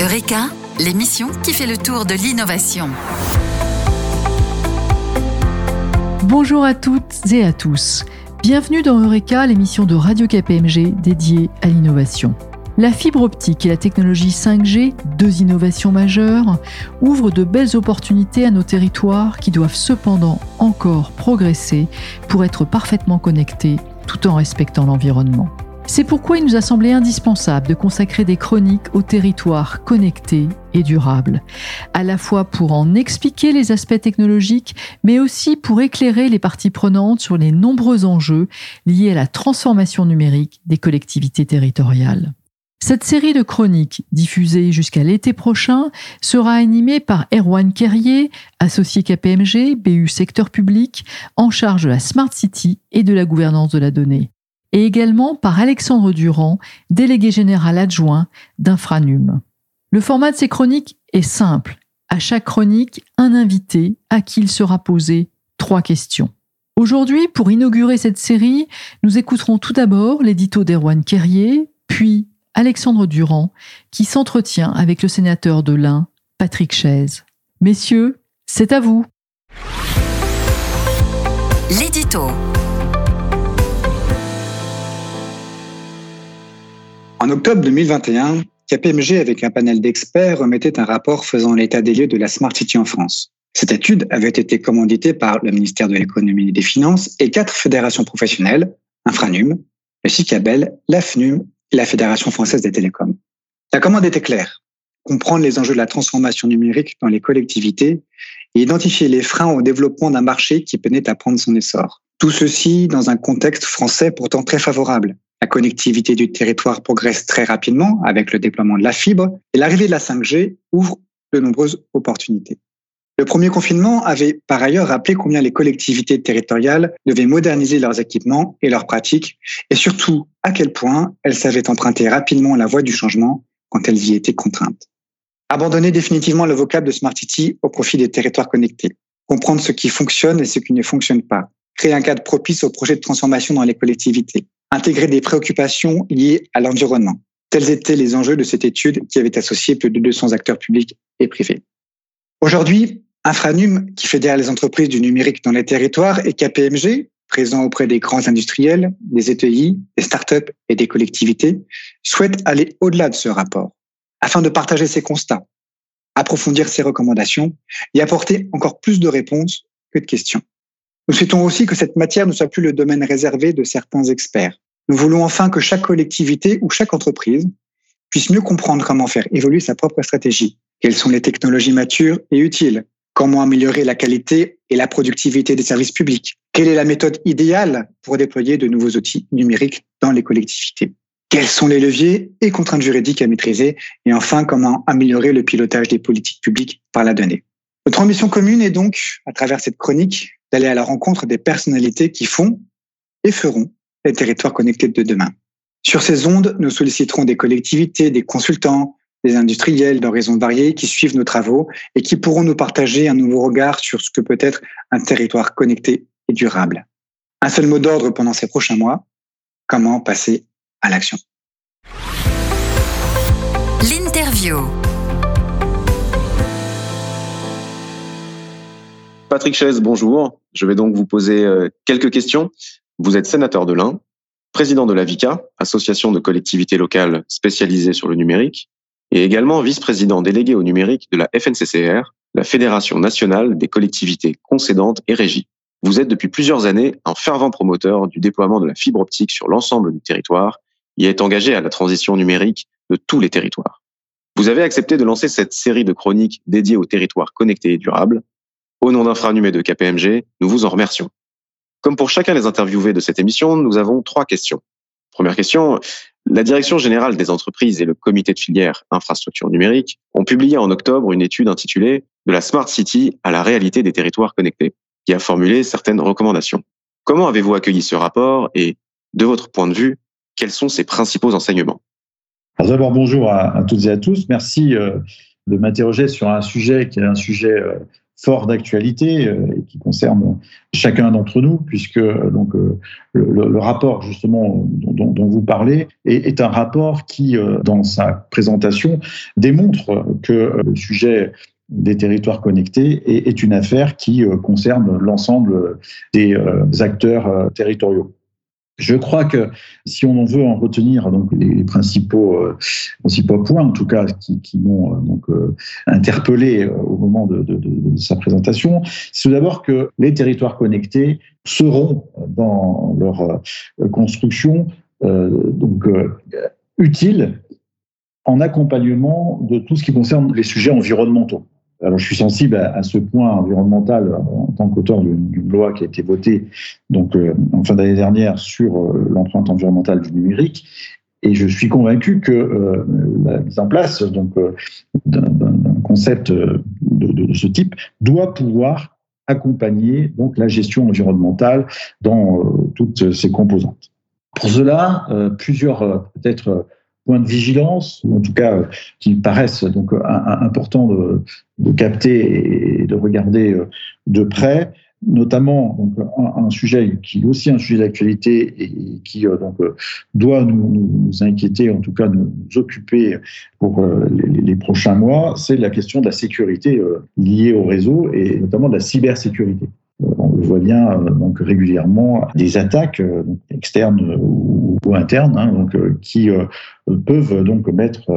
Eureka, l'émission qui fait le tour de l'innovation. Bonjour à toutes et à tous. Bienvenue dans Eureka, l'émission de Radio KPMG dédiée à l'innovation. La fibre optique et la technologie 5G, deux innovations majeures, ouvrent de belles opportunités à nos territoires qui doivent cependant encore progresser pour être parfaitement connectés tout en respectant l'environnement. C'est pourquoi il nous a semblé indispensable de consacrer des chroniques aux territoires connectés et durables, à la fois pour en expliquer les aspects technologiques, mais aussi pour éclairer les parties prenantes sur les nombreux enjeux liés à la transformation numérique des collectivités territoriales. Cette série de chroniques, diffusée jusqu'à l'été prochain, sera animée par Erwan Kerrier, associé KPMG, BU secteur public, en charge de la Smart City et de la gouvernance de la donnée, et également par Alexandre Durand, délégué général adjoint d'Infranum. Le format de ces chroniques est simple. À chaque chronique, un invité à qui il sera posé trois questions. Aujourd'hui, pour inaugurer cette série, nous écouterons tout d'abord l'édito d'Erwan Kerrier, puis Alexandre Durand, qui s'entretient avec le sénateur de l'Ain, Patrick Chaise. Messieurs, c'est à vous. L'édito. En octobre 2021, KPMG, avec un panel d'experts, remettait un rapport faisant l'état des lieux de la Smart City en France. Cette étude avait été commanditée par le ministère de l'économie et des finances et quatre fédérations professionnelles, Infranum, le CICABEL, l'AFNUM la Fédération française des télécoms. La commande était claire. Comprendre les enjeux de la transformation numérique dans les collectivités et identifier les freins au développement d'un marché qui peinait à prendre son essor. Tout ceci dans un contexte français pourtant très favorable. La connectivité du territoire progresse très rapidement avec le déploiement de la fibre et l'arrivée de la 5G ouvre de nombreuses opportunités. Le premier confinement avait par ailleurs rappelé combien les collectivités territoriales devaient moderniser leurs équipements et leurs pratiques, et surtout à quel point elles savaient emprunter rapidement la voie du changement quand elles y étaient contraintes. Abandonner définitivement le vocable de Smart City au profit des territoires connectés. Comprendre ce qui fonctionne et ce qui ne fonctionne pas. Créer un cadre propice aux projets de transformation dans les collectivités. Intégrer des préoccupations liées à l'environnement. Tels étaient les enjeux de cette étude qui avait associé plus de 200 acteurs publics et privés. Aujourd'hui, Infranum, qui fédère les entreprises du numérique dans les territoires, et KPMG, présent auprès des grands industriels, des ETI, des startups et des collectivités, souhaite aller au-delà de ce rapport afin de partager ses constats, approfondir ses recommandations et apporter encore plus de réponses que de questions. Nous souhaitons aussi que cette matière ne soit plus le domaine réservé de certains experts. Nous voulons enfin que chaque collectivité ou chaque entreprise puisse mieux comprendre comment faire évoluer sa propre stratégie, quelles sont les technologies matures et utiles, Comment améliorer la qualité et la productivité des services publics? Quelle est la méthode idéale pour déployer de nouveaux outils numériques dans les collectivités? Quels sont les leviers et contraintes juridiques à maîtriser? Et enfin, comment améliorer le pilotage des politiques publiques par la donnée? Notre ambition commune est donc, à travers cette chronique, d'aller à la rencontre des personnalités qui font et feront les territoires connectés de demain. Sur ces ondes, nous solliciterons des collectivités, des consultants, des industriels d'horizons variés qui suivent nos travaux et qui pourront nous partager un nouveau regard sur ce que peut être un territoire connecté et durable. Un seul mot d'ordre pendant ces prochains mois, comment passer à l'action? L'interview. Patrick Chaise, bonjour. Je vais donc vous poser euh, quelques questions. Vous êtes sénateur de l'Ain, président de la VICA, association de collectivités locales spécialisées sur le numérique, et également vice-président délégué au numérique de la FNCCR, la Fédération nationale des collectivités concédantes et régies. Vous êtes depuis plusieurs années un fervent promoteur du déploiement de la fibre optique sur l'ensemble du territoire et est engagé à la transition numérique de tous les territoires. Vous avez accepté de lancer cette série de chroniques dédiées aux territoires connectés et durables. Au nom d'Infranumé de KPMG, nous vous en remercions. Comme pour chacun des interviewés de cette émission, nous avons trois questions. Première question, la Direction générale des entreprises et le comité de filière infrastructure numérique ont publié en octobre une étude intitulée De la Smart City à la réalité des territoires connectés, qui a formulé certaines recommandations. Comment avez-vous accueilli ce rapport et, de votre point de vue, quels sont ses principaux enseignements? D'abord, bonjour à, toutes et à tous. Merci euh, de m'interroger sur un sujet qui est un sujet euh, fort d'actualité euh, et qui concerne chacun d'entre nous, puisque donc le, rapport justement dont, vous parlez est, un rapport qui, dans sa présentation, démontre que le sujet des territoires connectés est, une affaire qui concerne l'ensemble des acteurs territoriaux. Je crois que si on veut en retenir donc les principaux, euh, principaux points, en tout cas qui, m'ont euh, donc euh, interpellé au moment de, sa présentation, c'est d'abord que les territoires connectés seront dans leur construction utiles en accompagnement de tout ce qui concerne les sujets environnementaux. Alors, je suis sensible à, ce point environnemental en tant qu'auteur d'une loi qui a été votée donc euh, en fin d'année dernière sur euh, l'empreinte environnementale du numérique. Et je suis convaincu que euh, la mise en place d'un concept de, de, ce type doit pouvoir accompagner donc la gestion environnementale dans toutes ses composantes. Pour cela, plusieurs peut-être points de vigilance, ou en tout cas qui paraissent donc importants de, capter et de regarder euh, de près, notamment un, sujet qui est aussi un sujet d'actualité et qui euh, donc, euh, doit nous, nous, inquiéter, en tout cas nous, occuper pour les, les, prochains mois, c'est la question de la sécurité liée au réseau et notamment de la cybersécurité. On le voit bien donc régulièrement des attaques externes ou, internes hein, donc, qui peuvent donc mettre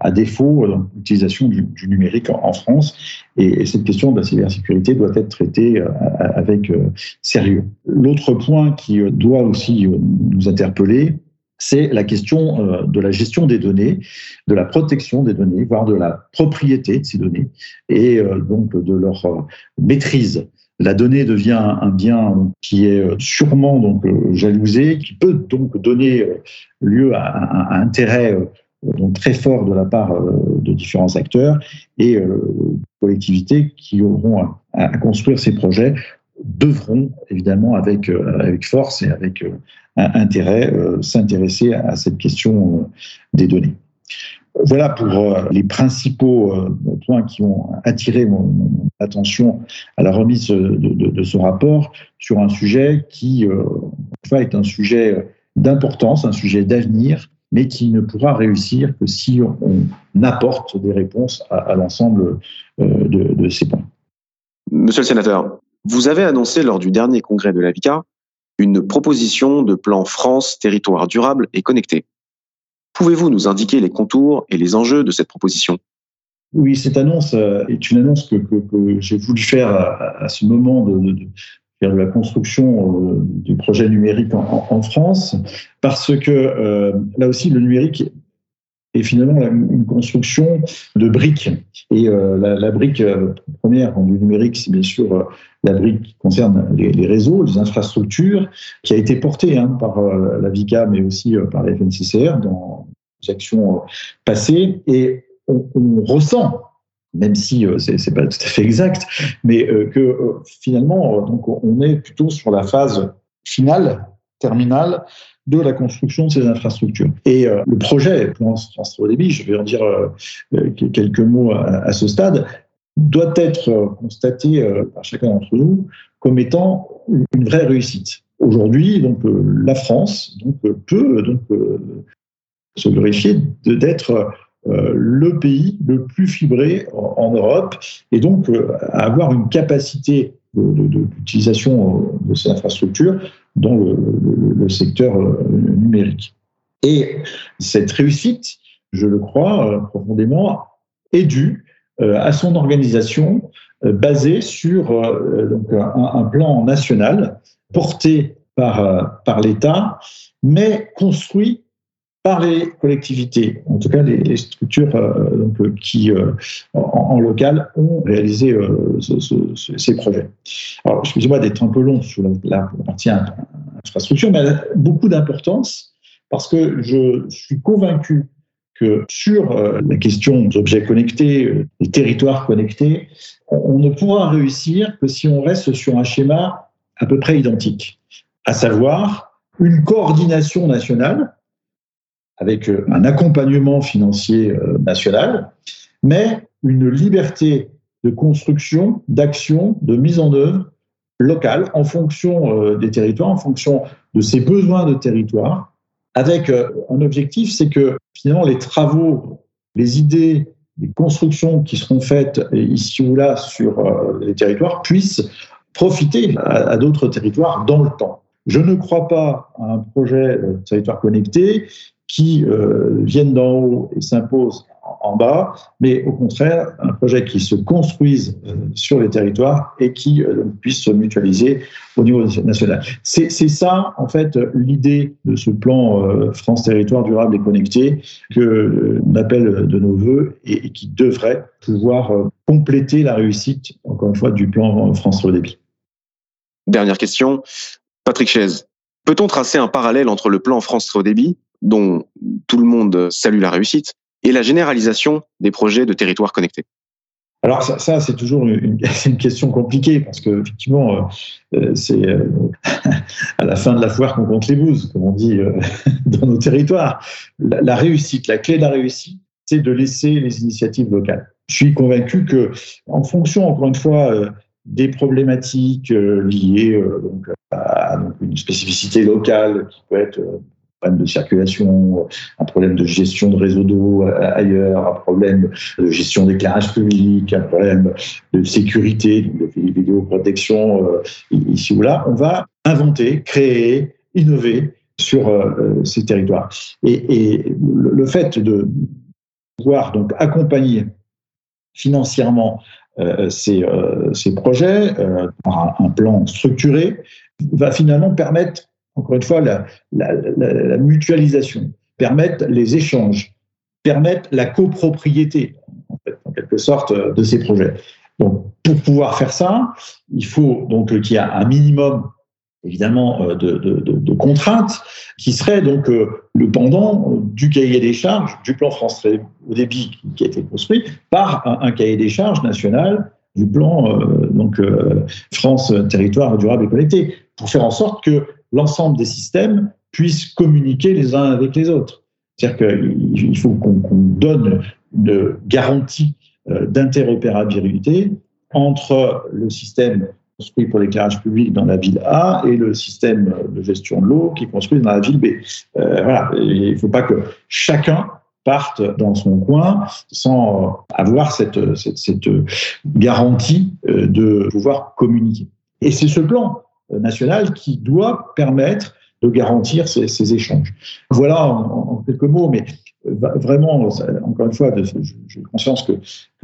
à défaut euh, l'utilisation du, numérique en, France. Et, cette question de la cybersécurité doit être traitée euh, avec euh, sérieux. L'autre point qui doit aussi nous interpeller, c'est la question de la gestion des données, de la protection des données, voire de la propriété de ces données, et donc de leur maîtrise. La donnée devient un bien qui est sûrement donc jalousé, qui peut donc donner lieu à un intérêt très fort de la part euh, de différents acteurs et euh, collectivités qui auront à, construire ces projets devront évidemment euh, avec force et avec intérêt s'intéresser à cette question des données. Voilà pour les principaux points qui ont attiré mon, attention à la remise de, de, ce rapport sur un sujet qui enfin, est un sujet d'importance, un sujet d'avenir, mais qui ne pourra réussir que si on apporte des réponses à, l'ensemble euh, de, ces points. Monsieur le sénateur, vous avez annoncé lors du dernier congrès de la VICA une proposition de plan France territoire durable et connecté. Pouvez-vous nous indiquer les contours et les enjeux de cette proposition? Oui, cette annonce euh, est une annonce que, j'ai voulu faire à, ce moment de, de la construction euh, du projet numérique en, France, parce que euh, là aussi, le numérique est finalement une construction de briques. Et euh, la, brique première du numérique, c'est bien sûr la brique qui concerne les, réseaux, les infrastructures, qui a été portée hein, par la VICA, mais aussi par la FNCCR dans les actions passées. Et on, ressent même si euh, c'est c'est pas tout à fait exact, mais euh, que euh, finalement, donc on est plutôt sur la phase finale, terminale de la construction de ces infrastructures. Et le projet Plan France Très Débit, je vais en dire quelques mots à, ce stade, doit être constaté par chacun d'entre nous comme étant une vraie réussite. Aujourd'hui, donc la France donc, peut donc se glorifier d'être euh, le pays le plus fibré en, Europe et donc euh, avoir une capacité d'utilisation de, ces infrastructures dans le, secteur euh, numérique. Et cette réussite, je le crois profondément, est due à son organisation basée sur donc un, plan national porté par, par l'État, mais construit par les collectivités, en tout cas les, structures euh, euh, qui, euh, en, local, ont réalisé ces projets. Alors, excusez-moi d'être un peu long sur la, partie infrastructure, mais elle a beaucoup d'importance parce que je suis convaincu que sur la question des objets connectés, des territoires connectés, on ne pourra réussir que si on reste sur un schéma à peu près identique, à savoir une coordination nationale avec euh, un accompagnement financier euh, national, mais une liberté de construction, d'action, de mise en œuvre locale en fonction euh, des territoires, en fonction de ses besoins de territoire, avec un objectif, c'est que finalement les travaux, les idées, les constructions qui seront faites ici ou là sur les territoires puissent profiter à, d'autres territoires dans le temps. Je ne crois pas à un projet territoire connecté qui vienne d'en haut et s'impose en bas, mais au contraire, un projet qui se construise euh, sur les territoires et qui euh, puisse se mutualiser au niveau national. C'est ça, en fait, l'idée de ce plan euh, France Territoire durable et connecté que l'on appelle de nos voeux et qui devrait pouvoir compléter la réussite, encore une fois, du plan France Très débit. Dernière question. Patrick Chaise, peut-on tracer un parallèle entre le plan France Très débit, dont tout le monde salue la réussite, et la généralisation des projets de territoires connectés alors ça, c'est toujours une, question compliquée parce que effectivement, euh, euh, c'est euh, à la fin de la foire qu'on compte les bouses, comme on dit dans nos territoires. La, réussite, la clé de la réussite, c'est de laisser les initiatives locales. Je suis convaincu que, en fonction, encore une fois, des problématiques liées à une spécificité locale qui peut être problème de circulation, un problème de gestion de réseau d'eau euh, ailleurs, un problème de gestion d'éclairage public, un problème de sécurité, de vidéoprotection euh, ici ou là, on va inventer, créer, innover sur euh, ces territoires. Et, le fait de pouvoir donc accompagner financièrement ces, ces, projets par un, plan structuré va finalement permettre encore une fois, la, mutualisation, permettre les échanges, permettre la copropriété, en, quelque sorte, de ces projets. Pour pouvoir faire ça, il faut donc qu'il y ait un minimum, évidemment, euh, de, contraintes, qui serait donc euh, le pendant du cahier des charges du plan France Haut Débit qui a été construit par un, cahier des charges national du plan euh, donc France Territoire durable et connecté, pour faire en sorte que l'ensemble des systèmes puissent communiquer les uns avec les autres. C'est-à-dire qu'il faut qu'on donne une garantie euh, d'interopérabilité entre le système construit pour l'éclairage public dans la ville A et le système de gestion de l'eau qui est construit dans la ville B. Euh, voilà, il ne faut pas que chacun parte dans son coin sans avoir cette, garantie euh, de pouvoir communiquer. Et c'est ce plan national qui doit permettre de garantir ces, échanges. Voilà en, quelques mots, mais vraiment, encore une fois, j'ai conscience que,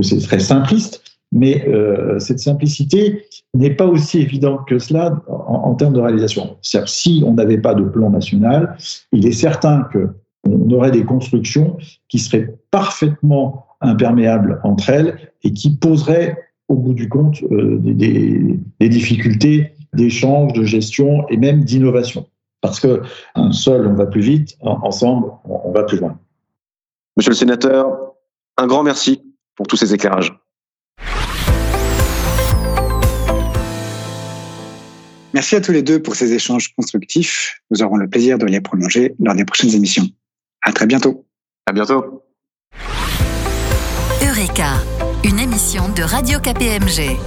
c'est très simpliste, mais euh, cette simplicité n'est pas aussi évidente que cela en, termes de réalisation. si on n'avait pas de plan national, il est certain qu'on aurait des constructions qui seraient parfaitement imperméables entre elles et qui poseraient au bout du compte euh, des difficultés d'échange, de gestion et même d'innovation. Parce que seul, on va plus vite, ensemble, on va plus loin. Monsieur le sénateur, un grand merci pour tous ces éclairages. Merci à tous les deux pour ces échanges constructifs. Nous aurons le plaisir de les prolonger lors des prochaines émissions. À très bientôt. À bientôt. Eureka, une émission de Radio KPMG.